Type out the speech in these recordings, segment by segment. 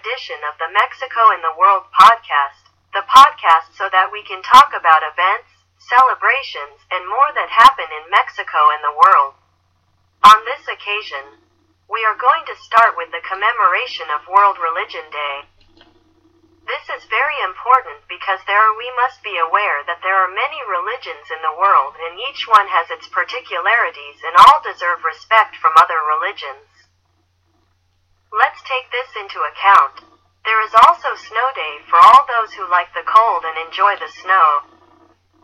edition of the Mexico and the World podcast, the podcast so that we can talk about events, celebrations, and more that happen in Mexico and the world. On this occasion, we are going to start with the commemoration of World Religion Day. This is very important because there are, we must be aware that there are many religions in the world and each one has its particularities and all deserve respect from other religions. Take this into account. There is also Snow Day for all those who like the cold and enjoy the snow.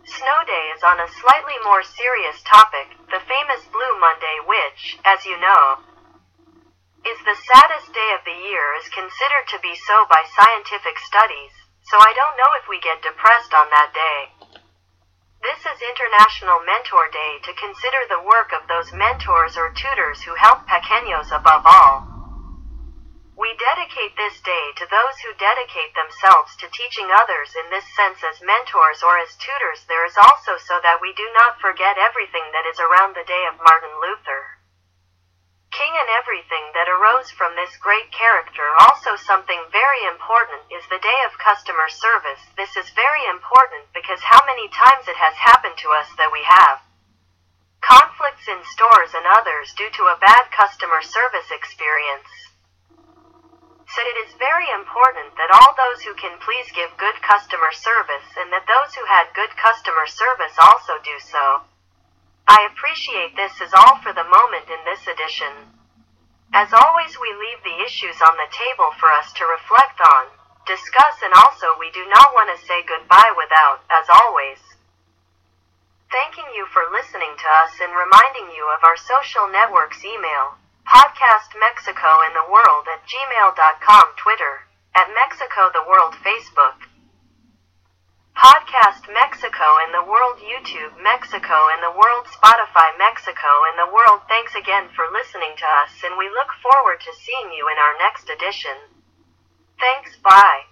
Snow Day is on a slightly more serious topic, the famous Blue Monday which, as you know, is the saddest day of the year is considered to be so by scientific studies, so I don't know if we get depressed on that day. This is International Mentor Day to consider the work of those mentors or tutors who help pequeños above all. Dedicate this day to those who dedicate themselves to teaching others in this sense as mentors or as tutors. There is also so that we do not forget everything that is around the day of Martin Luther. King and everything that arose from this great character. Also, something very important is the day of customer service. This is very important because how many times it has happened to us that we have conflicts in stores and others due to a bad customer service experience. So it is very important that all those who can please give good customer service and that those who had good customer service also do so. I appreciate this is all for the moment in this edition. As always, we leave the issues on the table for us to reflect on, discuss, and also we do not want to say goodbye without, as always, thanking you for listening to us and reminding you of our social networks email, podcast Mexico in the world at gmail.com, Twitter, at Mexico the World Facebook. Podcast Mexico and the World YouTube Mexico and the World Spotify Mexico and the World. Thanks again for listening to us and we look forward to seeing you in our next edition. Thanks, bye.